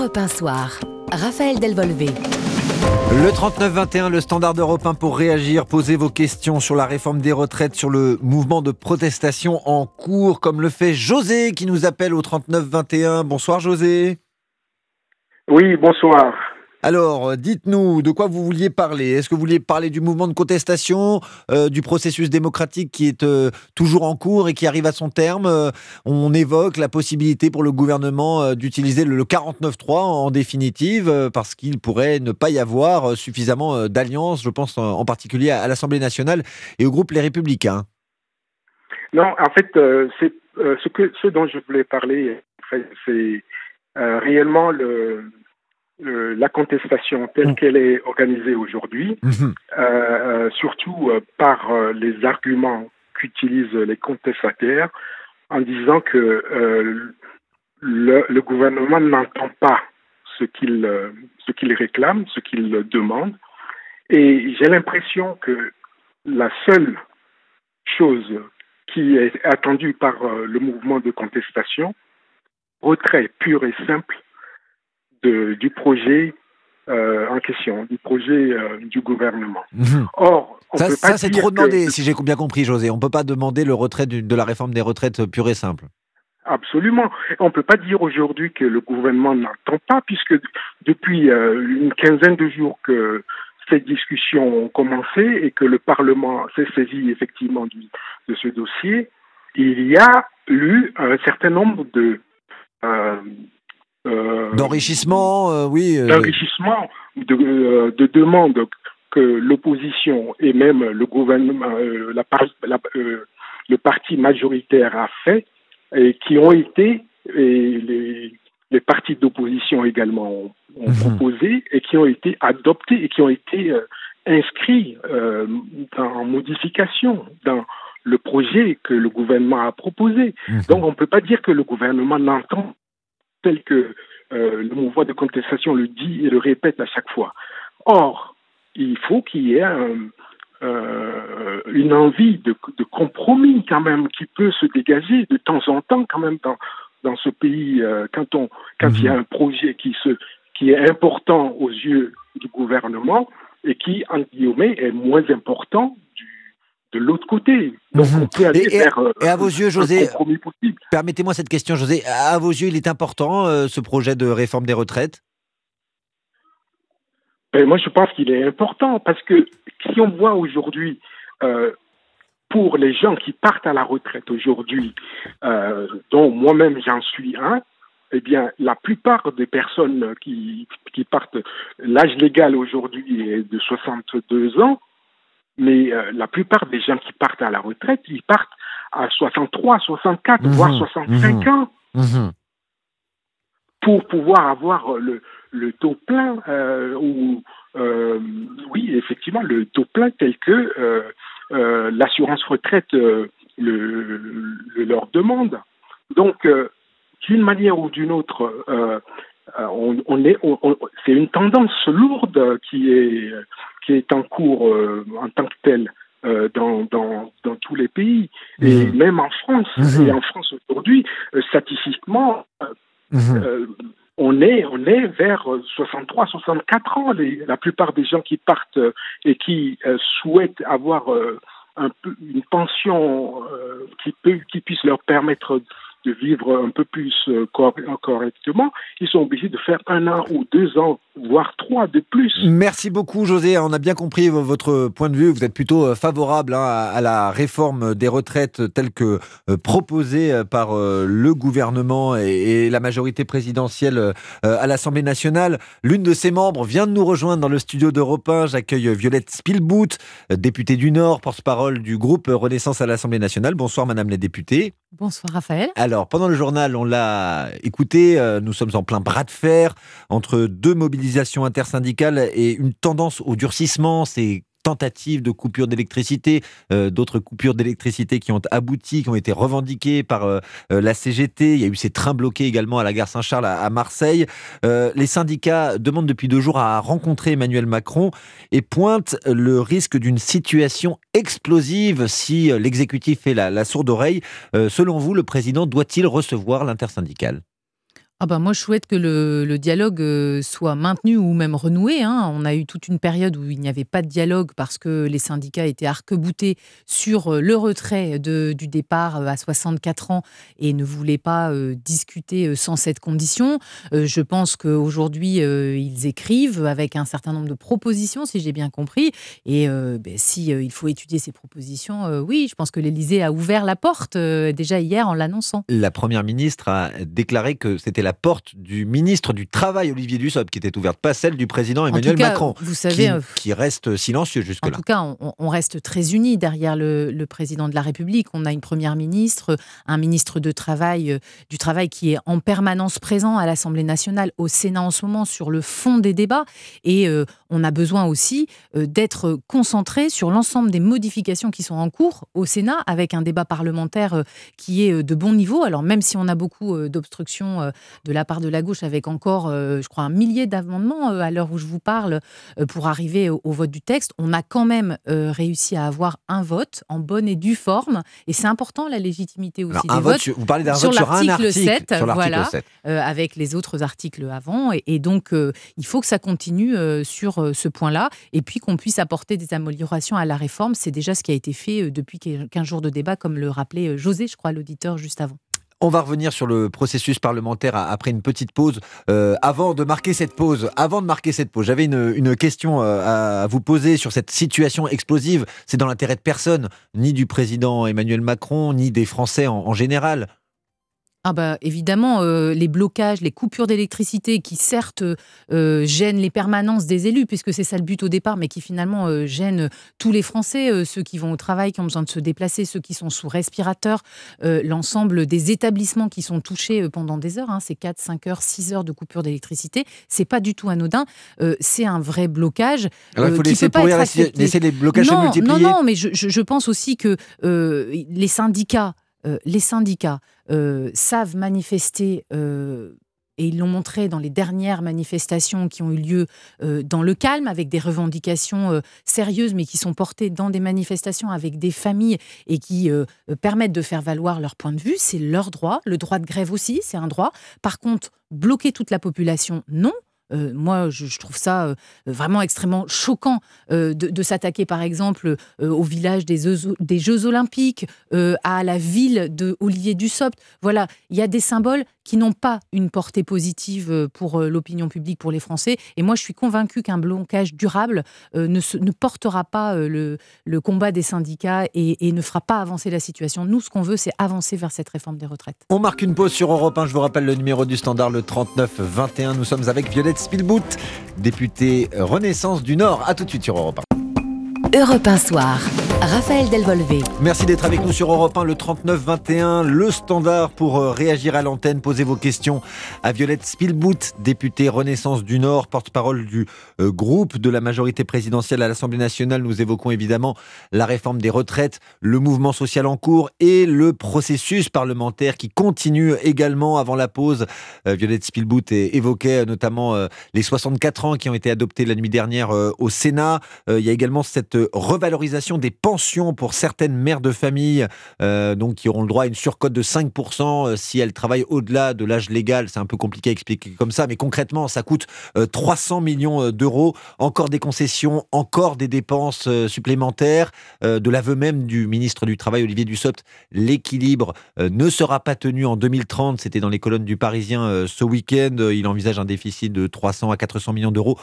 Europe 1 Soir. Raphaël Delvolvé. Le 39-21, le standard européen pour réagir, poser vos questions sur la réforme des retraites, sur le mouvement de protestation en cours, comme le fait José qui nous appelle au 39-21. Bonsoir José. Oui, bonsoir. Alors, euh, dites-nous de quoi vous vouliez parler? Est-ce que vous vouliez parler du mouvement de contestation, euh, du processus démocratique qui est euh, toujours en cours et qui arrive à son terme? On évoque la possibilité pour le gouvernement d'utiliser le 49.3 en définitive, parce qu'il pourrait ne pas y avoir suffisamment d'alliances, je pense en particulier à l'Assemblée nationale et au groupe Les Républicains. Non, en fait, ce dont je voulais parler, c'est réellement le euh, la contestation telle mm. qu'elle est organisée aujourd'hui, mm-hmm. euh, euh, surtout par les arguments qu'utilisent les contestataires en disant que le, gouvernement n'entend pas ce qu'il ce qu'il réclame, ce qu'il demande. Et j'ai l'impression que la seule chose qui est attendue par le mouvement de contestation, retrait pur et simple du projet euh, en question, du projet euh, du gouvernement. Mhm. Or, ça, c'est trop demandé, si j'ai bien compris, José. On ne peut pas demander le retrait de la réforme des retraites pure et simple. Absolument. On ne peut pas dire aujourd'hui que le gouvernement n'entend pas, puisque depuis euh, une quinzaine de jours que ces discussions ont commencé et que le Parlement s'est saisi effectivement de ce dossier, il y a eu un certain nombre de, euh, d'enrichissement, euh, oui. Euh, d'enrichissement, de, de demandes que l'opposition et même le gouvernement, la, le parti majoritaire a fait et qui ont été, et les, les partis d'opposition également ont, mhm. proposé et qui ont été adoptés et qui ont été inscrits en modification dans le projet que le gouvernement a proposé. Mhm. Donc on ne peut pas dire que le gouvernement n'entend tel que euh, le mouvement de contestation le dit et le répète à chaque fois. Or, il faut qu'il y ait euh, une envie de, compromis quand même qui peut se dégager de temps en temps quand même dans, dans ce pays euh, quand, on, quand il y a mhm. un projet qui, se, qui est important aux yeux du gouvernement et qui, en guillemets, est moins important de l'autre côté. Donc mhm. on peut aller et, vers et à vos yeux, José, Permettez-moi cette question, José. À vos yeux, il est important euh, ce projet de réforme des retraites? Ben, Moi, je pense qu'il est important parce que si on voit aujourd'hui euh, pour les gens qui partent à la retraite aujourd'hui, euh, dont moi-même j'en suis un, eh bien, la plupart des personnes qui, qui partent, l'âge légal aujourd'hui est de 62 ans, mais euh, la plupart des gens qui partent à la retraite, ils partent à 63, 64, mhm. voire 65 mhm. ans mhm. pour pouvoir avoir le, le taux plein euh, ou euh, oui, effectivement, le taux plein tel que l'assurance retraite le, leur demande. Donc, d'une manière ou d'une autre, on, est, c'est une tendance lourde qui est qui est en cours euh, en tant que tel euh, dans, dans, dans, tous les pays, et mhm. même en France. Mhm. Et en France aujourd'hui, euh, statistiquement, mhm. on, est, on est vers 63, 64 ans. Les, la plupart des gens qui partent et qui souhaitent avoir un peu, une pension qui, peut, qui puisse leur permettre de vivre un peu plus euh, correctement, ils sont obligés de faire un an ou deux ans, voire trois de plus. Merci beaucoup, José. On a bien compris votre point de vue. Vous êtes plutôt euh, favorable hein, à la réforme des retraites telle que euh, proposée par le gouvernement et la majorité présidentielle à l'Assemblée nationale. L'une de ses membres vient de nous rejoindre dans le studio d'Europe 1. J'accueille Violette Spielbout, députée du Nord, porte-parole du groupe Renaissance à l'Assemblée nationale. Bonsoir, Madame la députée. Bonsoir Raphaël. Alors, pendant le journal, on l'a écouté, euh, nous sommes en plein bras de fer entre deux mobilisations intersyndicales et une tendance au durcissement. C'est tentatives de coupure d'électricité, euh, d'autres coupures d'électricité qui ont abouti, qui ont été revendiquées par euh, euh, la CGT. Il y a eu ces trains bloqués également à la gare Saint-Charles à, Marseille. les syndicats demandent depuis deux jours à rencontrer Emmanuel Macron et pointent le risque d'une situation explosive si l'exécutif fait la, la sourde oreille. selon vous, le président doit-il recevoir l'intersyndicale? Ah bah moi, je souhaite que le, dialogue euh, soit maintenu ou même renoué. Hein. On a eu toute une période où il n'y avait pas de dialogue parce que les syndicats étaient arc-boutés sur euh, le retrait du départ euh, à 64 ans et ne voulaient pas discuter sans cette condition. je pense qu'aujourd'hui, ils écrivent avec un certain nombre de propositions, si j'ai bien compris. Et ben, si il faut étudier ces propositions, oui, je pense que l'Élysée a ouvert la porte déjà hier en l'annonçant. La Première ministre a déclaré que c'était la la porte du ministre du Travail, Olivier Dussopt, qui était ouverte, pas celle du président Emmanuel Macron, vous savez, euh, qui, reste silencieux jusque-là. En tout cas, on, reste très unis derrière le, président de la République. On a une première ministre, un ministre de travail, euh, du Travail qui est en permanence présent à l'Assemblée nationale, au Sénat en ce moment, sur le fond des débats. Et euh, on a besoin aussi d'être concentré sur l'ensemble des modifications qui sont en cours au Sénat, avec un débat parlementaire qui est de bon niveau. Alors même si on a beaucoup d'obstructions de la part de la gauche avec encore, euh, je crois, un millier d'amendements euh, à l'heure où je vous parle euh, pour arriver au, vote du texte. On a quand même réussi à avoir un vote en bonne et due forme. Et c'est important la légitimité aussi des votes. vous parlez d'un vote sur un article 7, voilà, avec les autres articles avant. Et, donc, il faut que ça continue sur ce point-là. Et puis qu'on puisse apporter des améliorations à la réforme. C'est déjà ce qui a été fait depuis 15 jours de débat, comme le rappelait José, je crois, l'auditeur juste avant. On va revenir sur le processus parlementaire après une petite pause. Euh, avant de marquer cette pause, avant de marquer cette pause, j'avais une, question euh, à vous poser sur cette situation explosive. C'est dans l'intérêt de personne, ni du président Emmanuel Macron, ni des Français en général. Ah bah évidemment, euh, les blocages, les coupures d'électricité qui certes euh, gênent les permanences des élus, puisque c'est ça le but au départ, mais qui finalement euh, gênent tous les Français, ceux qui vont au travail, qui ont besoin de se déplacer, ceux qui sont sous respirateur, l'ensemble des établissements qui sont touchés pendant des heures, hein, c'est 4, 5 heures, 6 heures de coupure d'électricité, c'est pas du tout anodin, c'est un vrai blocage. Alors il faut laisser, les blocages se multiplier. Non, non, mais je, je pense aussi que les syndicats, les syndicats, euh, savent manifester euh, et ils l'ont montré dans les dernières manifestations qui ont eu lieu euh, dans le calme, avec des revendications sérieuses, mais qui sont portées dans des manifestations avec des familles et qui permettent de faire valoir leur point de vue. C'est leur droit. Le droit de grève aussi, c'est un droit. Par contre, bloquer toute la population, non. Euh, moi, je, trouve ça euh, vraiment extrêmement choquant euh, de, s'attaquer, par exemple, au village des, Jeux Olympiques, à la ville de Olivier Dussopt. Voilà, il y a des symboles qui n'ont pas une portée positive pour l'opinion publique, pour les Français. Et moi, je suis convaincue qu'un blocage durable ne, portera pas le, le, combat des syndicats et, et, ne fera pas avancer la situation. Nous, ce qu'on veut, c'est avancer vers cette réforme des retraites. On marque une pause sur Europe 1. Je vous rappelle le numéro du standard, le 39-21. Nous sommes avec Violette Spielboot, député Renaissance du Nord. A tout de suite sur Europe 1. Europe 1 Soir. Raphaël Delvolvé. Merci d'être avec nous sur Europe 1, le 39-21, le standard pour euh, réagir à l'antenne, poser vos questions à Violette Spielboot, députée Renaissance du Nord, porte-parole du euh, groupe de la majorité présidentielle à l'Assemblée nationale. Nous évoquons évidemment la réforme des retraites, le mouvement social en cours et le processus parlementaire qui continue également avant la pause. Euh, Violette Spielboot évoquait notamment les 64 ans qui ont été adoptés la nuit dernière au Sénat. Il y a également cette revalorisation des pensions pour certaines mères de famille, euh, donc qui auront le droit à une surcote de 5% euh, si elles travaillent au-delà de l'âge légal. C'est un peu compliqué à expliquer comme ça, mais concrètement, ça coûte 300 euh, millions d'euros. Encore des concessions, encore des dépenses supplémentaires. de l'aveu même du ministre du Travail, Olivier Dussopt, l'équilibre ne sera pas tenu en 2030. C'était dans les colonnes du Parisien ce week-end. Il envisage un déficit de 300 à 400 millions d'euros.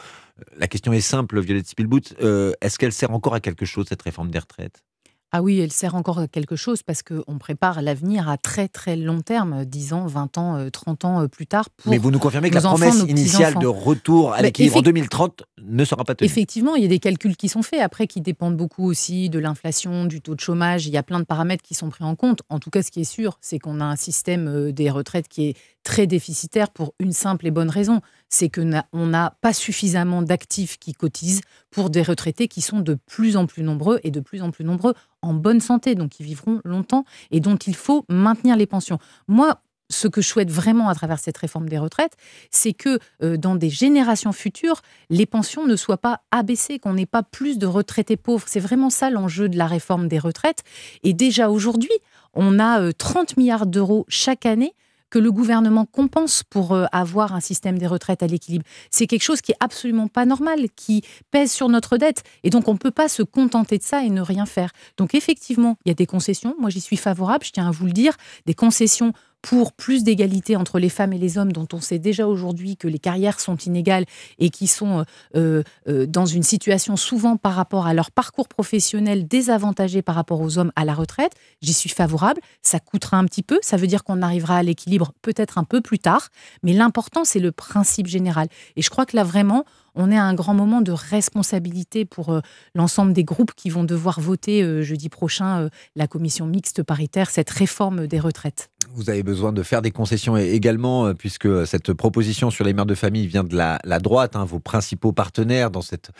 La question est simple, Violette Spielboot. Est-ce qu'elle sert encore à quelque chose, cette réforme des retraites? Ah oui, elle sert encore à quelque chose parce qu'on prépare l'avenir à très très long terme, 10 ans, 20 ans, 30 euh, ans euh, plus tard. Mais vous nous confirmez que la promesse initiale de retour à l'équilibre en 2030 ne sera pas tenue Effectivement, il y a des calculs qui sont faits, après qui dépendent beaucoup aussi de l'inflation, du taux de chômage, il y a plein de paramètres qui sont pris en compte. En tout cas, ce qui est sûr, c'est qu'on a un système euh, des retraites qui est très déficitaire pour une simple et bonne raison, c'est qu'on n'a pas suffisamment d'actifs qui cotisent pour des retraités qui sont de plus en plus nombreux et de plus en plus nombreux en bonne santé, donc qui vivront longtemps et dont il faut maintenir les pensions. Moi, ce que je souhaite vraiment à travers cette réforme des retraites, c'est que euh, dans des générations futures, les pensions ne soient pas abaissées, qu'on n'ait pas plus de retraités pauvres. C'est vraiment ça l'enjeu de la réforme des retraites. Et déjà aujourd'hui, on a 30 euh, milliards d'euros chaque année que le gouvernement compense pour euh, avoir un système des retraites à l'équilibre. C'est quelque chose qui est absolument pas normal, qui pèse sur notre dette. Et donc, on ne peut pas se contenter de ça et ne rien faire. Donc, effectivement, il y a des concessions. Moi, j'y suis favorable, je tiens à vous le dire. Des concessions pour plus d'égalité entre les femmes et les hommes, dont on sait déjà aujourd'hui que les carrières sont inégales et qui sont euh, euh, dans une situation souvent par rapport à leur parcours professionnel désavantagé par rapport aux hommes à la retraite. J'y suis favorable. Ça coûtera un petit peu. Ça veut dire qu'on arrivera à l'équilibre peut-être un peu plus tard. Mais l'important, c'est le principe général. Et je crois que là, vraiment, on est à un grand moment de responsabilité pour euh, l'ensemble des groupes qui vont devoir voter euh, jeudi prochain euh, la commission mixte paritaire, cette réforme des retraites. Vous avez besoin de faire des concessions également, puisque cette proposition sur les mères de famille vient de la, droite, hein, vos principaux partenaires dans cette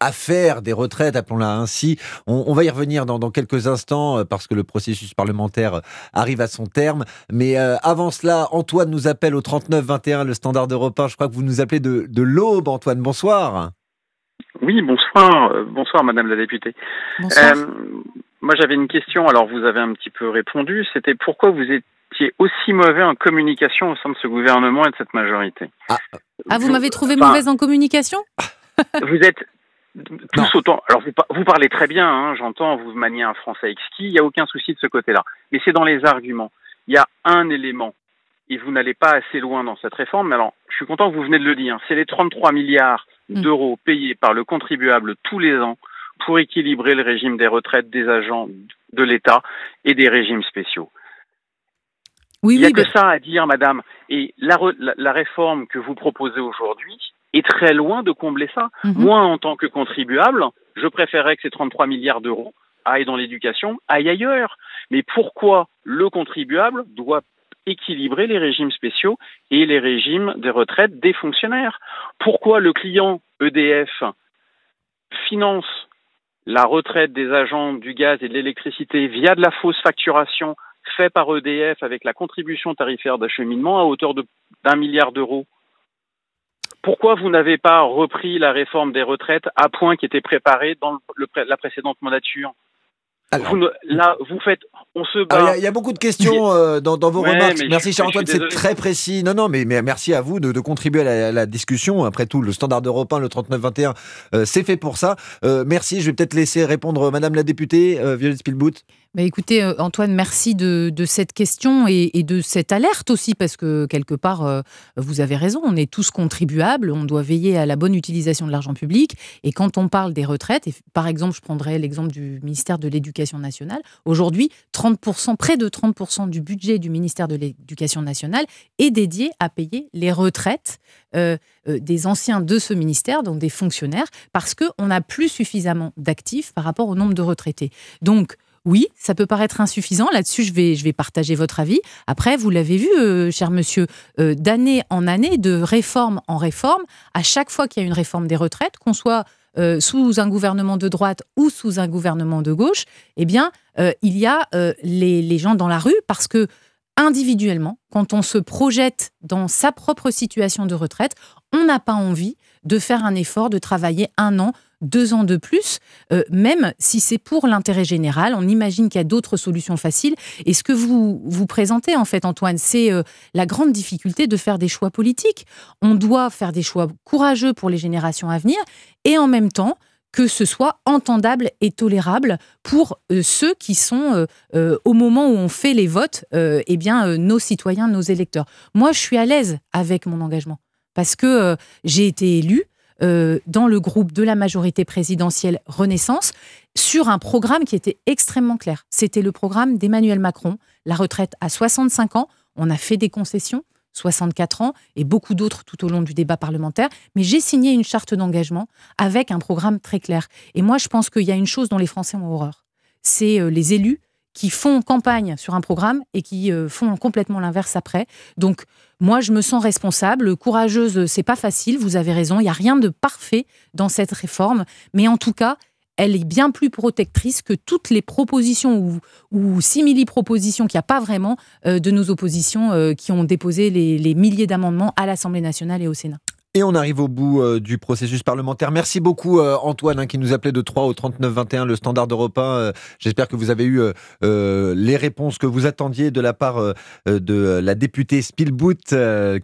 affaire des retraites, appelons-la ainsi. On, va y revenir dans, quelques instants, parce que le processus parlementaire arrive à son terme. Mais avant cela, Antoine nous appelle au 39-21, le standard européen. Je crois que vous nous appelez de, de l'aube, Antoine bonsoir. Oui, bonsoir. Euh, bonsoir, Madame la députée. Euh, moi, j'avais une question. Alors, vous avez un petit peu répondu. C'était pourquoi vous étiez aussi mauvais en communication au sein de ce gouvernement et de cette majorité. Ah, ah vous, m'avez trouvé mauvaise en communication? Vous êtes tous autant. Alors, vous, parlez très bien, hein, j'entends, vous maniez un français exquis, il n'y a aucun souci de ce côté-là. Mais c'est dans les arguments. Il y a un élément et vous n'allez pas assez loin dans cette réforme. Mais alors, je suis content que vous venez de le dire. C'est les 33 milliards mm. d'euros payés par le contribuable tous les ans pour équilibrer le régime des retraites des agents de l'État et des régimes spéciaux. Oui, Il n'y a que ça à dire, madame. Et la, la, réforme que vous proposez aujourd'hui est très loin de combler ça. Mm-hmm. Moi, en tant que contribuable, je préférerais que ces 33 milliards d'euros aillent dans l'éducation, aillent ailleurs. Mais pourquoi le contribuable doit équilibrer les régimes spéciaux et les régimes des retraites des fonctionnaires? Pourquoi le client EDF finance la retraite des agents du gaz et de l'électricité via de la fausse facturation faite par EDF avec la contribution tarifaire d'acheminement à hauteur d'un milliard d'euros pourquoi vous n'avez pas repris la réforme des retraites à point qui était préparée dans la précédente mandature? Là, vous faites, on se bat. Il y, a beaucoup de questions euh, dans, vos remarques. Merci, cher Antoine, c'est très précis. Non, non, mais, merci à vous de, contribuer à la, discussion. Après tout, le standard européen, le 3921, euh, c'est fait pour ça. Euh, merci. Je vais peut-être laisser répondre Madame la députée, Violette Spielbout. Bah, écoutez, euh, Antoine, merci de, cette question et, de cette alerte aussi, parce que quelque part, euh, vous avez raison, on est tous contribuables, on doit veiller à la bonne utilisation de l'argent public. Et quand on parle des retraites, et par exemple, je prendrai l'exemple du ministère de l'Éducation nationale, aujourd'hui, 30%, près de 30% du budget du ministère de l'Éducation nationale est dédié à payer les retraites euh, des anciens de ce ministère, donc des fonctionnaires, parce qu'on n'a plus suffisamment d'actifs par rapport au nombre de retraités. Donc, oui, ça peut paraître insuffisant. Là-dessus, je vais, je vais partager votre avis. Après, vous l'avez vu, euh, cher monsieur, euh, d'année en année, de réforme en réforme, à chaque fois qu'il y a une réforme des retraites, qu'on soit euh, sous un gouvernement de droite ou sous un gouvernement de gauche, eh bien, il y a les, les gens dans la rue parce que individuellement, quand on se projette dans sa propre situation de retraite, on n'a pas envie de faire un effort, de travailler un an, deux ans de plus, euh, même si c'est pour l'intérêt général. On imagine qu'il y a d'autres solutions faciles. Et ce que vous vous présentez, en fait, Antoine, c'est euh, la grande difficulté de faire des choix politiques. On doit faire des choix courageux pour les générations à venir et en même temps que ce soit entendable et tolérable pour euh, ceux qui sont, au moment où on fait les votes, eh bien, nos citoyens, nos électeurs. Moi, je suis à l'aise avec mon engagement parce que j'ai été élue, euh, dans le groupe de la majorité présidentielle Renaissance sur un programme qui était extrêmement clair. C'était le programme d'Emmanuel Macron, la retraite à 65 ans. On a fait des concessions, 64 ans, et beaucoup d'autres tout au long du débat parlementaire. Mais j'ai signé une charte d'engagement avec un programme très clair. Et moi, je pense qu'il y a une chose dont les Français ont horreur. C'est euh, les élus qui font campagne sur un programme et qui euh, font complètement l'inverse après. Donc, moi, je me sens responsable, courageuse, c'est pas facile, vous avez raison, il n'y a rien de parfait dans cette réforme, mais en tout cas, elle est bien plus protectrice que toutes les propositions ou, simili-propositions qu'il n'y a pas vraiment euh, de nos oppositions euh, qui ont déposé les milliers d'amendements à l'Assemblée nationale et au Sénat. Et on arrive au bout euh, du processus parlementaire. Merci beaucoup euh, Antoine hein, qui nous appelait de 3 au 39 21 le standard européen. J'espère que vous avez eu les réponses que vous attendiez de la part de la députée Spielboot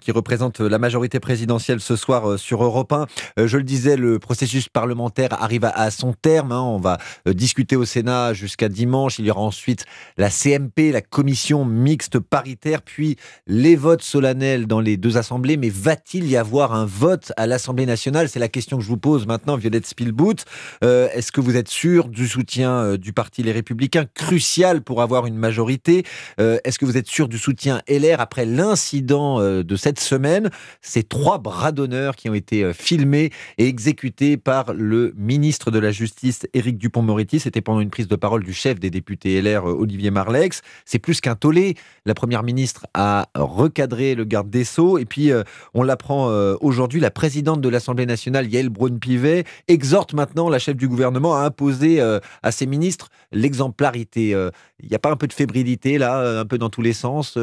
qui représente la majorité présidentielle ce soir sur Europe 1. je le disais, le processus parlementaire arrive à, son terme. Hein. On va discuter au Sénat jusqu'à dimanche. Il y aura ensuite la CMP, la commission mixte paritaire, puis les votes solennels dans les deux assemblées. Mais va-t-il y avoir un vote à l'Assemblée nationale C'est la question que je vous pose maintenant, Violette Spielboot. Euh, est-ce que vous êtes sûr du soutien euh, du Parti Les Républicains, crucial pour avoir une majorité? Euh, Est-ce que vous êtes sûr du soutien LR après l'incident de cette semaine? Ces trois bras d'honneur qui ont été filmés et exécutés par le ministre de la Justice, Éric Dupont-Moretti. C'était pendant une prise de parole du chef des députés LR, Olivier Marlex. C'est plus qu'un tollé. La Première ministre a recadré le garde des Sceaux. Et puis, on l'apprend aujourd'hui la présidente de l'Assemblée nationale, Yael Braun-Pivet, exhorte maintenant la chef du gouvernement à imposer euh, à ses ministres l'exemplarité. Euh, il n'y a pas un peu de fébrilité là, euh, un peu dans tous les sens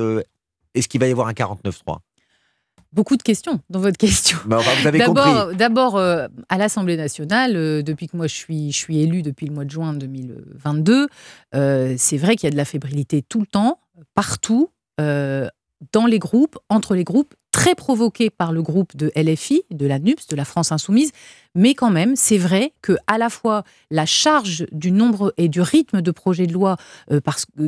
Est-ce qu'il va y avoir un 49-3 Beaucoup de questions dans votre question. Bah, vous avez compris. D'abord, à l'Assemblée nationale, depuis que moi je suis, je suis élu depuis le mois de juin 2022, c'est vrai qu'il y a de la fébrilité tout le temps, partout, dans les groupes, entre les groupes très provoqué par le groupe de LFI, de la NUPS, de la France Insoumise, mais quand même, c'est vrai que à la fois la charge du nombre et du rythme de projets de loi euh,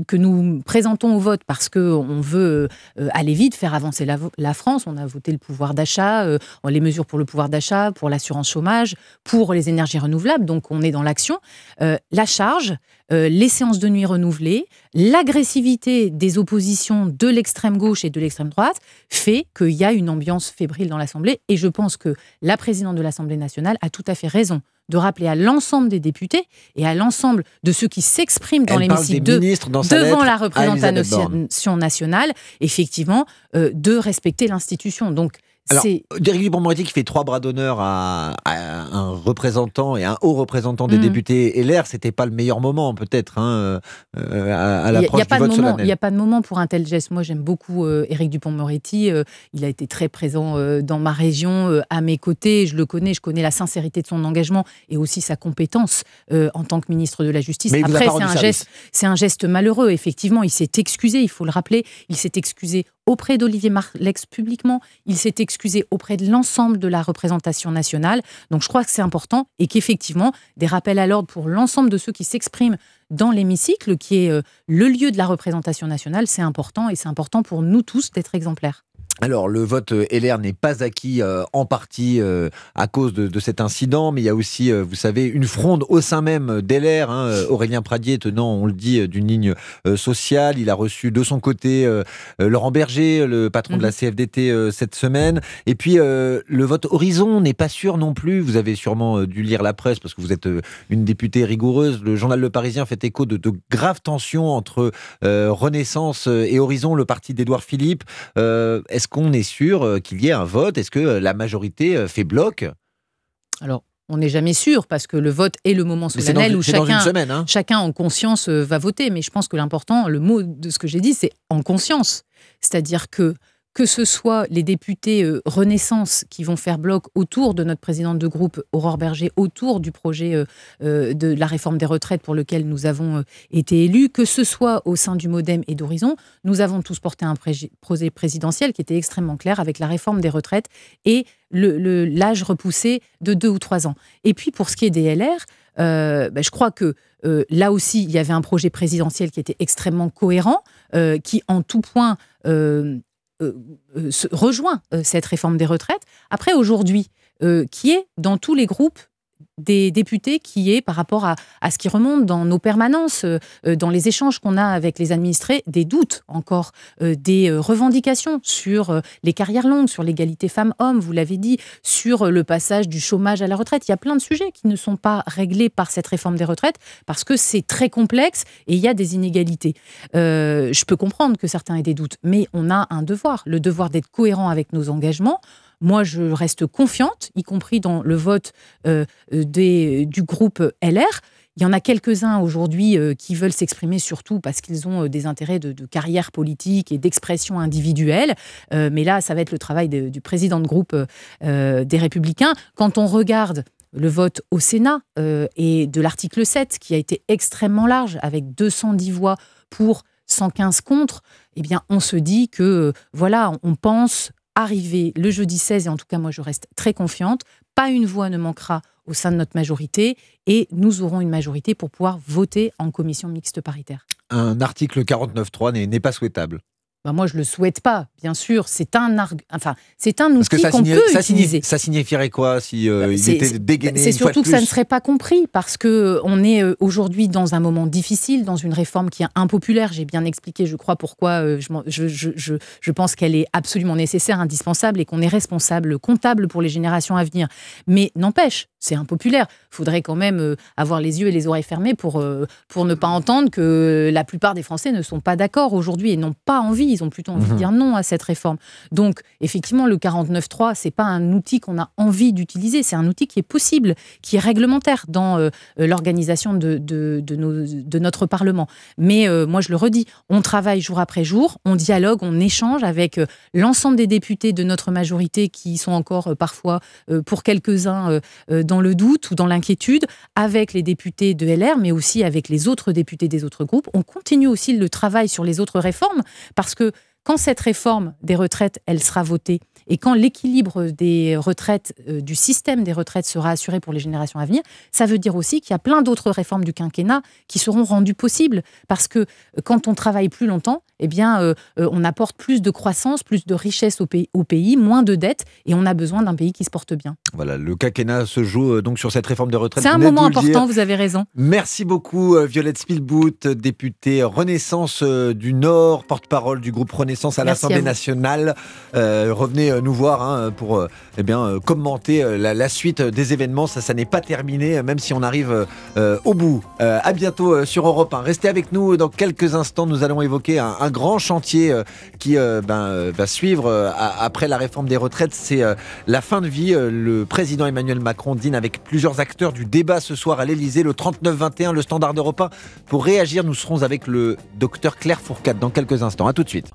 que nous présentons au vote parce qu'on veut euh, aller vite, faire avancer la, France, on a voté le pouvoir d'achat, euh, les mesures pour le pouvoir d'achat, pour l'assurance chômage, pour les énergies renouvelables, donc on est dans l'action. la charge, les séances de nuit renouvelées, l'agressivité des oppositions de l'extrême gauche et de l'extrême droite fait qu'il y a une ambiance fébrile dans l'Assemblée et je pense que la présidente de l'Assemblée nationale a tout à fait raison de rappeler à l'ensemble des députés et à l'ensemble de ceux qui s'expriment dans l'hémicycle de, devant la représentation nationale, effectivement, euh, de respecter l'institution. Donc, alors, Derrick Dupond-Moretti qui fait trois bras d'honneur à, un représentant et un haut représentant des mm. députés et l'air, c'était pas le meilleur moment peut-être hein, euh, à, l'approche du vote Il n'y a pas de moment pour un tel geste. Moi, j'aime beaucoup euh, Éric Dupond-Moretti. Euh, il a été très présent dans ma région, à mes côtés. Je le connais, je connais la sincérité de son engagement et aussi sa compétence en tant que ministre de la Justice. Mais Après, c'est un geste, c'est un geste malheureux. Effectivement, il s'est excusé. Il faut le rappeler. Il s'est excusé auprès d'Olivier Marlex publiquement. Il s'est excusé auprès de l'ensemble de la représentation nationale. Donc je crois que c'est important et qu'effectivement, des rappels à l'ordre pour l'ensemble de ceux qui s'expriment dans l'hémicycle, qui est euh, le lieu de la représentation nationale, c'est important et c'est important pour nous tous d'être exemplaires. Alors, le vote euh, LR n'est pas acquis euh, en partie euh, à cause de, cet incident, mais il y a aussi, vous savez, une fronde au sein même d'LR. Hein, Aurélien Pradier, tenant, on le dit, d'une ligne sociale. Il a reçu de son côté Laurent Berger, le patron de la mhm. CFDT, cette semaine. Et puis, le vote Horizon n'est pas sûr non plus. Vous avez sûrement dû lire la presse parce que vous êtes une députée rigoureuse. Le journal Le Parisien fait écho de, de graves tensions entre Renaissance et Horizon, le parti d'Édouard Philippe. Est-ce qu'on est sûr euh, qu'il y ait un vote? Est-ce que euh, la majorité euh, fait bloc? Alors, on n'est jamais sûr parce que le vote est le moment solennel où chacun, hein. chacun en conscience va voter. Mais je pense que l'important, le mot de ce que j'ai dit, c'est en conscience. C'est-à-dire que que ce soit les députés euh, Renaissance qui vont faire bloc autour de notre présidente de groupe, Aurore Berger, autour du projet euh, euh, de la réforme des retraites pour lequel nous avons été élus, que ce soit au sein du Modem et d'Horizon, nous avons tous porté un projet présidentiel qui était extrêmement clair avec la réforme des retraites et l'âge repoussé de deux ou trois ans. Et puis pour ce qui est des LR, ben, je crois que là aussi, il y avait un projet présidentiel qui était extrêmement cohérent, qui en tout point rejoint euh, cette réforme des retraites. Après, aujourd'hui, qui est dans tous les groupes des députés qui est par rapport à, ce qui remonte dans nos permanences, euh, dans les échanges qu'on a avec les administrés, des doutes encore, euh, des euh, revendications sur les carrières longues, sur l'égalité femmes-hommes, vous l'avez dit, sur le passage du chômage à la retraite. Il y a plein de sujets qui ne sont pas réglés par cette réforme des retraites parce que c'est très complexe et il y a des inégalités. je peux comprendre que certains aient des doutes, mais on a un devoir, le devoir d'être cohérent avec nos engagements. Moi, je reste confiante, y compris dans le vote euh, des, du groupe LR. Il y en a quelques-uns aujourd'hui qui veulent s'exprimer surtout parce qu'ils ont des intérêts de, carrière politique et d'expression individuelle. mais là, ça va être le travail du président de groupe des Républicains. Quand on regarde le vote au Sénat et de l'article 7, qui a été extrêmement large, avec 210 voix pour 115 contre, eh bien, on se dit que, voilà, on pense arriver le jeudi 16, et en tout cas, moi, je reste très confiante. Pas une voix ne manquera au sein de notre majorité et nous aurons une majorité pour pouvoir voter en commission mixte paritaire. Un article 49.3 n'est pas souhaitable. Bah moi, je le souhaite pas, bien sûr. C'est un, enfin, c'est un outil qu'on peut ça utiliser. ça signifierait quoi si euh, il était dégainé C'est surtout que ça ne serait pas compris parce que euh, on est euh, aujourd'hui dans un moment difficile, dans une réforme qui est impopulaire. J'ai bien expliqué, je crois, pourquoi je, je, je, je pense qu'elle est absolument nécessaire, indispensable et qu'on est responsable, comptable pour les générations à venir. Mais n'empêche, c'est impopulaire. Il faudrait quand même avoir les yeux et les oreilles fermés pour, pour ne pas entendre que la plupart des Français ne sont pas d'accord aujourd'hui et n'ont pas envie ils ont plutôt envie de mhm. dire non à cette réforme. Donc, effectivement, le 49.3, c'est pas un outil qu'on a envie d'utiliser, c'est un outil qui est possible, qui est réglementaire dans euh, l'organisation de, de, de, notre Parlement. Mais euh, moi, je le redis, on travaille jour après jour, on dialogue, on échange avec euh, l'ensemble des députés de notre majorité qui sont encore parfois, pour quelques-uns, dans le doute ou dans l'inquiétude, avec les députés de LR, mais aussi avec les autres députés des autres groupes. On continue aussi le travail sur les autres réformes parce que que quand cette réforme des retraites, elle sera votée, et quand l'équilibre des retraites, euh, du système des retraites sera assuré pour les générations à venir, ça veut dire aussi qu'il y a plein d'autres réformes du quinquennat qui seront rendues possibles. Parce que euh, quand on travaille plus longtemps, eh bien, euh, on apporte plus de croissance, plus de richesse au pays, au pays, moins de dettes, et on a besoin d'un pays qui se porte bien. Voilà, le quinquennat se joue donc sur cette réforme de retraite. C'est un moment important, vous avez raison. Merci beaucoup, Violette Spielbout, députée Renaissance du Nord, porte-parole du groupe Renaissance à l'Assemblée nationale. revenez euh, nous voir hein, pour euh, eh bien, euh, commenter la, suite des événements. Ça, ça n'est pas terminé, même si on arrive au bout. à bientôt sur Europe 1. Restez avec nous dans quelques instants. Nous allons évoquer un, grand chantier qui ben, va suivre après la réforme des retraites. C'est la fin de vie. Le président Emmanuel Macron dîne avec plusieurs acteurs du débat ce soir à l'Elysée, le 39-21, le standard d'Europe 1. Pour réagir, nous serons avec le docteur Claire Fourcade dans quelques instants. A tout de suite.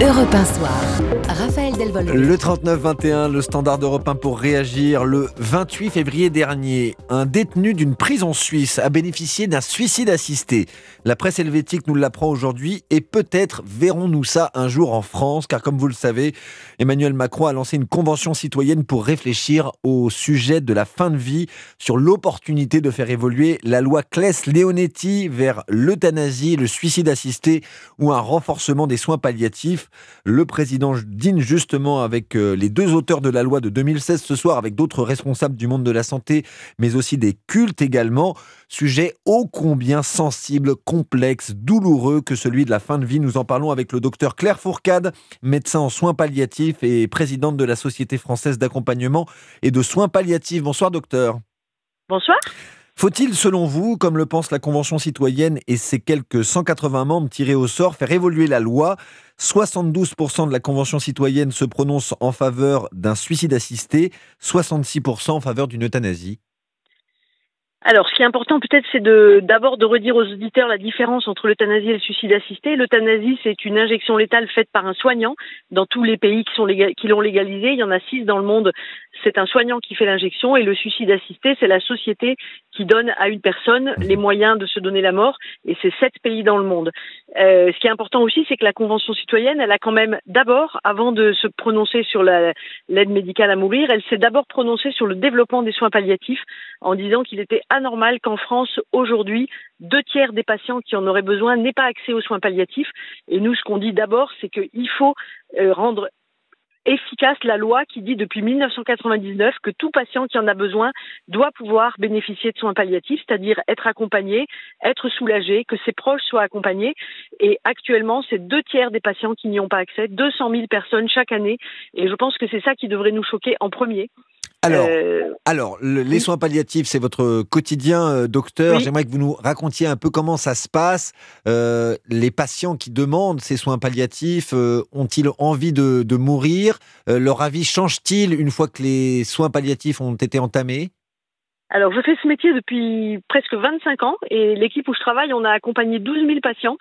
Europe 1 Soir. Raphaël Le 39-21, le standard d'Europe 1 pour réagir. Le 28 février dernier, un détenu d'une prison suisse a bénéficié d'un suicide assisté. La presse helvétique nous l'apprend aujourd'hui et peut-être verrons-nous ça un jour en France, car comme vous le savez, Emmanuel Macron a lancé une convention citoyenne pour réfléchir au sujet de la fin de vie, sur l'opportunité de faire évoluer la loi Claes-Leonetti vers l'euthanasie, le suicide assisté ou un renforcement des soins palliatifs. Le président dîne avec euh, les deux auteurs de la loi de 2016 ce soir, avec d'autres responsables du monde de la santé, mais aussi des cultes également. Sujet ô combien sensible, complexe, douloureux que celui de la fin de vie. Nous en parlons avec le docteur Claire Fourcade, médecin en soins palliatifs et présidente de la Société française d'accompagnement et de soins palliatifs. Bonsoir docteur. Bonsoir. Faut-il, selon vous, comme le pense la Convention citoyenne et ses quelques 180 membres tirés au sort, faire évoluer la loi? 72% de la Convention citoyenne se prononce en faveur d'un suicide assisté, 66% en faveur d'une euthanasie. Alors, ce qui est important peut-être, c'est d'abord de redire aux auditeurs la différence entre l'euthanasie et le suicide assisté. L'euthanasie, c'est une injection létale faite par un soignant dans tous les pays qui qui l'ont légalisé. Il y en a six dans le monde. C'est un soignant qui fait l'injection et le suicide assisté, c'est la société qui donne à une personne les moyens de se donner la mort. Et c'est sept pays dans le monde. Euh, ce qui est important aussi, c'est que la Convention citoyenne, elle a quand même d'abord, avant de se prononcer sur l'aide médicale à mourir, elle s'est d'abord prononcée sur le développement des soins palliatifs en disant qu'il était anormal qu'en France, aujourd'hui, deux tiers des patients qui en auraient besoin n'aient pas accès aux soins palliatifs. Et nous, ce qu'on dit d'abord, c'est qu'il faut euh, rendre efficace la loi qui dit depuis 1999 que tout patient qui en a besoin doit pouvoir bénéficier de soins palliatifs, c'est-à-dire être accompagné, être soulagé, que ses proches soient accompagnés. Et actuellement, c'est deux tiers des patients qui n'y ont pas accès, 200 000 personnes chaque année. Et je pense que c'est ça qui devrait nous choquer en premier. Alors, euh, alors les soins palliatifs, c'est votre quotidien, euh, docteur. J'aimerais que vous nous racontiez un peu comment ça se passe. Euh, les patients qui demandent ces soins palliatifs ont-ils envie de, de mourir? Leur avis change-t-il une fois que les soins palliatifs ont été entamés? Alors, je fais ce métier depuis presque 25 ans et l'équipe où je travaille, on a accompagné 12 000 patients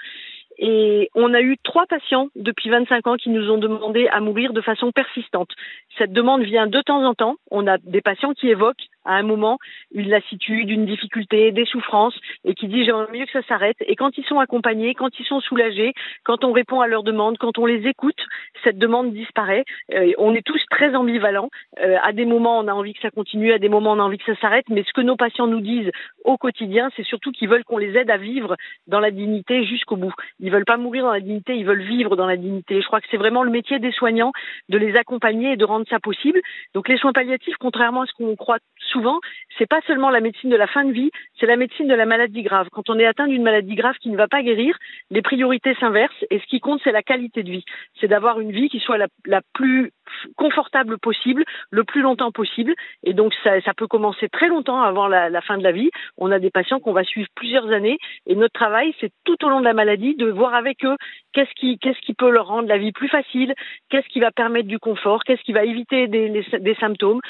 et on a eu trois patients depuis 25 ans qui nous ont demandé à mourir de façon persistante. Cette demande vient de temps en temps. On a des patients qui évoquent à un moment une lassitude, une difficulté, des souffrances et qui disent j'aimerais mieux que ça s'arrête. Et quand ils sont accompagnés, quand ils sont soulagés, quand on répond à leurs demandes, quand on les écoute, cette demande disparaît. Euh, on est tous très ambivalents. Euh, à des moments, on a envie que ça continue, à des moments, on a envie que ça s'arrête. Mais ce que nos patients nous disent au quotidien, c'est surtout qu'ils veulent qu'on les aide à vivre dans la dignité jusqu'au bout. Ils veulent pas mourir dans la dignité, ils veulent vivre dans la dignité. Je crois que c'est vraiment le métier des soignants de les accompagner et de rendre ça possible. Donc les soins palliatifs, contrairement à ce qu'on croit souvent, c'est pas seulement la médecine de la fin de vie, c'est la médecine de la maladie grave. Quand on est atteint d'une maladie grave qui ne va pas guérir, les priorités s'inversent et ce qui compte, c'est la qualité de vie. C'est d'avoir une vie qui soit la, plus confortable possible, le plus longtemps possible. Et donc, ça, peut commencer très longtemps avant la, fin de la vie. On a des patients qu'on va suivre plusieurs années et notre travail, c'est tout au long de la maladie de voir avec eux qu'est-ce qui, peut leur rendre la vie plus facile, qu'est-ce qui va permettre du confort, qu'est-ce qui va éviter des symptômes,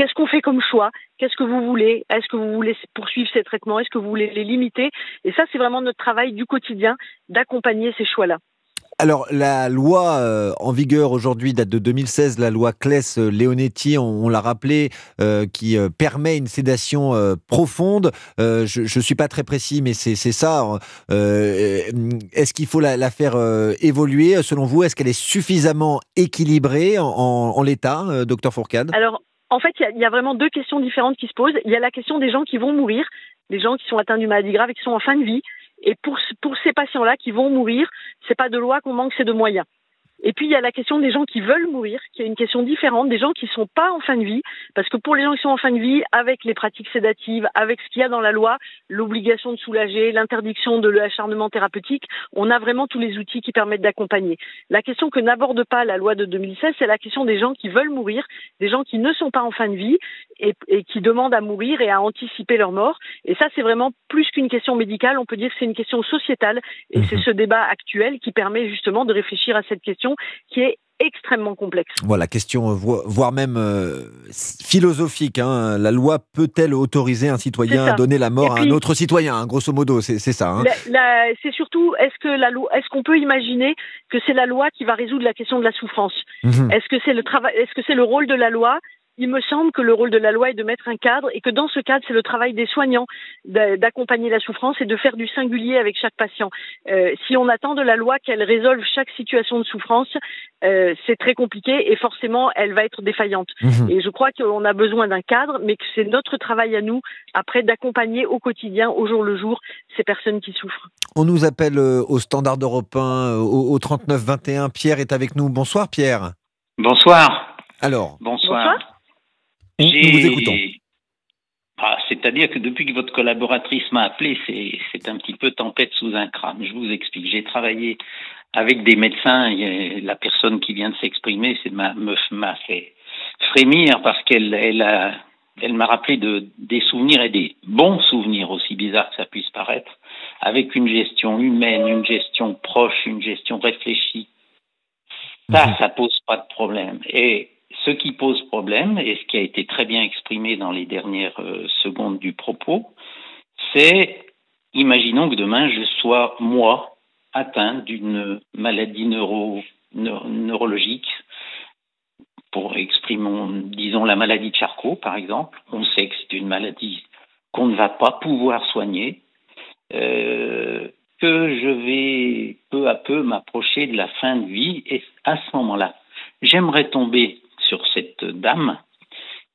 Qu'est-ce qu'on fait comme choix? Qu'est-ce que vous voulez? Est-ce que vous voulez poursuivre ces traitements? Est-ce que vous voulez les limiter? Et ça, c'est vraiment notre travail du quotidien d'accompagner ces choix-là. Alors, la loi euh, en vigueur aujourd'hui date de 2016, la loi Claes-Leonetti, on, on l'a rappelé, euh, qui euh, permet une sédation euh, profonde. Euh, je ne suis pas très précis, mais c'est ça. Euh, Est-ce qu'il faut la, la faire évoluer? Selon vous, est-ce qu'elle est suffisamment équilibrée en, en, en l'état, docteur Fourcade? Alors, en fait, il y, a vraiment deux questions différentes qui se posent. Il y a la question des gens qui vont mourir, des gens qui sont atteints d'une maladie grave et qui sont en fin de vie. Et pour, pour ces patients-là qui vont mourir, c'est pas de loi qu'on manque, c'est de moyens. Et puis il y a la question des gens qui veulent mourir, qui est une question différente, des gens qui ne sont pas en fin de vie, parce que pour les gens qui sont en fin de vie, avec les pratiques sédatives, avec ce qu'il y a dans la loi, l'obligation de soulager, l'interdiction de l'acharnement thérapeutique, on a vraiment tous les outils qui permettent d'accompagner. La question que n'aborde pas la loi de 2016, c'est la question des gens qui veulent mourir, des gens qui ne sont pas en fin de vie et, et qui demandent à mourir et à anticiper leur mort. Et ça, c'est vraiment plus qu'une question médicale, on peut dire que c'est une question sociétale, et c'est ce débat actuel qui permet justement de réfléchir à cette question qui est extrêmement complexe. Voilà, question voire même euh, philosophique. Hein. La loi peut-elle autoriser un citoyen à donner la mort puis, à un autre citoyen hein, Grosso modo, c'est ça. Hein. C'est surtout, est-ce que la loi, est-ce qu'on peut imaginer que c'est la loi qui va résoudre la question de la souffrance? Mmh. Est-ce que c'est le travail, est-ce que c'est le rôle de la loi il me semble que le rôle de la loi est de mettre un cadre et que dans ce cadre, c'est le travail des soignants d'accompagner la souffrance et de faire du singulier avec chaque patient. Euh, si on attend de la loi qu'elle résolve chaque situation de souffrance, euh, c'est très compliqué et forcément, elle va être défaillante. Mmh. Et je crois qu'on a besoin d'un cadre, mais que c'est notre travail à nous, après, d'accompagner au quotidien, au jour le jour, ces personnes qui souffrent. On nous appelle euh, au standard européen, au, au 39-21. Pierre est avec nous. Bonsoir, Pierre. Bonsoir. Alors. Bonsoir. Bonsoir. Nous vous écoutons. Ah, C'est-à-dire que depuis que votre collaboratrice m'a appelé, c'est un petit peu tempête sous un crâne. Je vous explique. J'ai travaillé avec des médecins. Et la personne qui vient de s'exprimer m'a fait frémir parce qu'elle elle a, elle m'a rappelé de, des souvenirs et des bons souvenirs, aussi bizarres que ça puisse paraître, avec une gestion humaine, une gestion proche, une gestion réfléchie. Ça, mmh. ça pose pas de problème. Et ce qui pose problème, et ce qui a été très bien exprimé dans les dernières euh, secondes du propos, c'est, imaginons que demain je sois, moi, atteint d'une maladie neuro, neurologique, pour exprimer, disons, la maladie de Charcot, par exemple. On sait que c'est une maladie qu'on ne va pas pouvoir soigner, euh, que je vais peu à peu m'approcher de la fin de vie, et à ce moment-là, j'aimerais tomber sur cette dame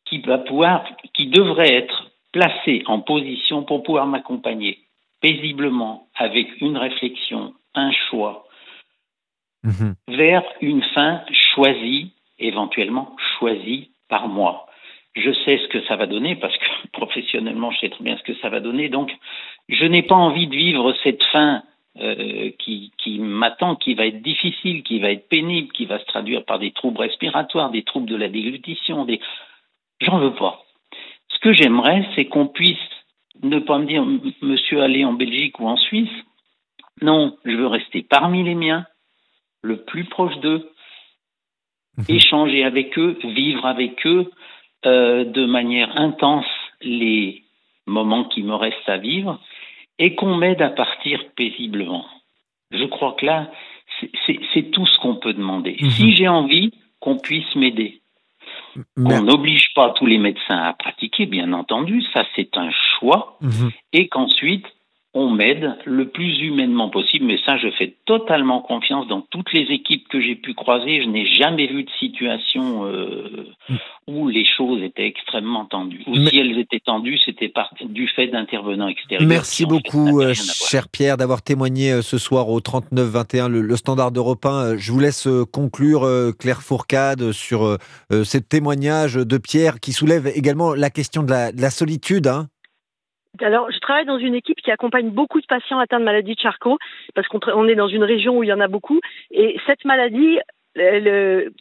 qui va pouvoir, qui devrait être placée en position pour pouvoir m'accompagner paisiblement avec une réflexion, un choix mmh. vers une fin choisie, éventuellement choisie par moi. Je sais ce que ça va donner parce que professionnellement, je sais très bien ce que ça va donner. Donc, je n'ai pas envie de vivre cette fin euh, qui, qui m'attend, qui va être difficile, qui va être pénible, qui va se traduire par des troubles respiratoires, des troubles de la déglutition, des... J'en veux pas. Ce que j'aimerais, c'est qu'on puisse ne pas me dire, monsieur, allez en Belgique ou en Suisse. Non, je veux rester parmi les miens, le plus proche d'eux, mmh. échanger avec eux, vivre avec eux euh, de manière intense les moment qui me reste à vivre et qu'on m'aide à partir paisiblement. Je crois que là, c'est tout ce qu'on peut demander. Mhm. Si j'ai envie, qu'on puisse m'aider. On n'oblige pas tous les médecins à pratiquer, bien entendu, ça c'est un choix, mhm. et qu'ensuite on m'aide le plus humainement possible. Mais ça, je fais totalement confiance dans toutes les équipes que j'ai pu croiser. Je n'ai jamais vu de situation euh, où les choses étaient extrêmement tendues. Ou si elles étaient tendues, c'était du fait d'intervenants extérieurs. Merci beaucoup, euh, cher Pierre, d'avoir témoigné euh, ce soir au 39-21, le, le, standard européen. Je vous laisse conclure, Claire Fourcade, sur ce témoignage de Pierre qui soulève également la question de la, solitude. Hein. Alors, je travaille dans une équipe qui accompagne beaucoup de patients atteints de maladie de Charcot, parce qu'on est dans une région où il y en a beaucoup. Et cette maladie,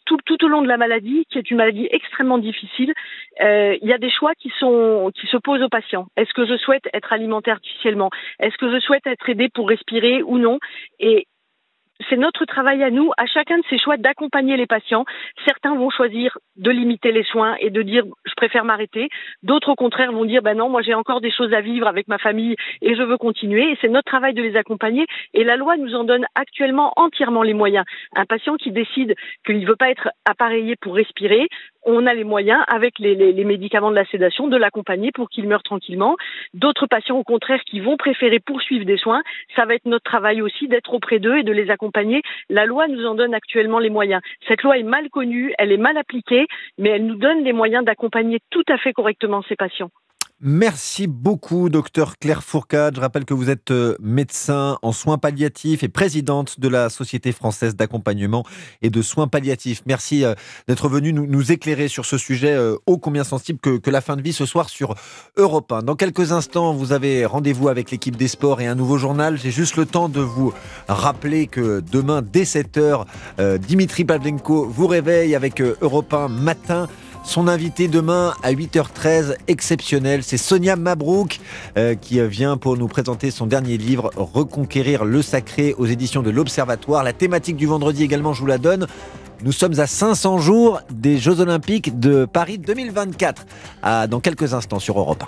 tout, au long de la maladie, qui est une maladie extrêmement difficile, euh, il y a des choix qui, sont, qui se posent aux patients. Est-ce que je souhaite être alimenté artificiellement? Est-ce que je souhaite être aidé pour respirer ou non? C'est notre travail à nous, à chacun de ces choix, d'accompagner les patients. Certains vont choisir de limiter les soins et de dire je préfère m'arrêter. D'autres, au contraire, vont dire ben non, moi j'ai encore des choses à vivre avec ma famille et je veux continuer. C'est notre travail de les accompagner. Et la loi nous en donne actuellement entièrement les moyens. Un patient qui décide qu'il ne veut pas être appareillé pour respirer, on a les moyens, avec les, les, médicaments de la sédation, de l'accompagner pour qu'il meure tranquillement. D'autres patients, au contraire, qui vont préférer poursuivre des soins, ça va être notre travail aussi d'être auprès d'eux et de les accompagner. La loi nous en donne actuellement les moyens. Cette loi est mal connue, elle est mal appliquée, mais elle nous donne les moyens d'accompagner tout à fait correctement ces patients. Merci beaucoup, docteur Claire Fourcade. Je rappelle que vous êtes euh, médecin en soins palliatifs et présidente de la Société française d'accompagnement et de soins palliatifs. Merci euh, d'être venu nous, éclairer sur ce sujet euh, ô combien sensible que, la fin de vie ce soir sur Europe 1. Dans quelques instants, vous avez rendez-vous avec l'équipe des sports et un nouveau journal. J'ai juste le temps de vous rappeler que demain, dès 7h, Dimitri Pavlenko vous réveille avec Europe 1 matin. Son invité demain à 8h13, exceptionnel, c'est Sonia Mabrouk euh, qui vient pour nous présenter son dernier livre, Reconquérir le sacré aux éditions de l'Observatoire. La thématique du vendredi également, je vous la donne. Nous sommes à 500 jours des Jeux Olympiques de Paris 2024, dans quelques instants sur Europe 1.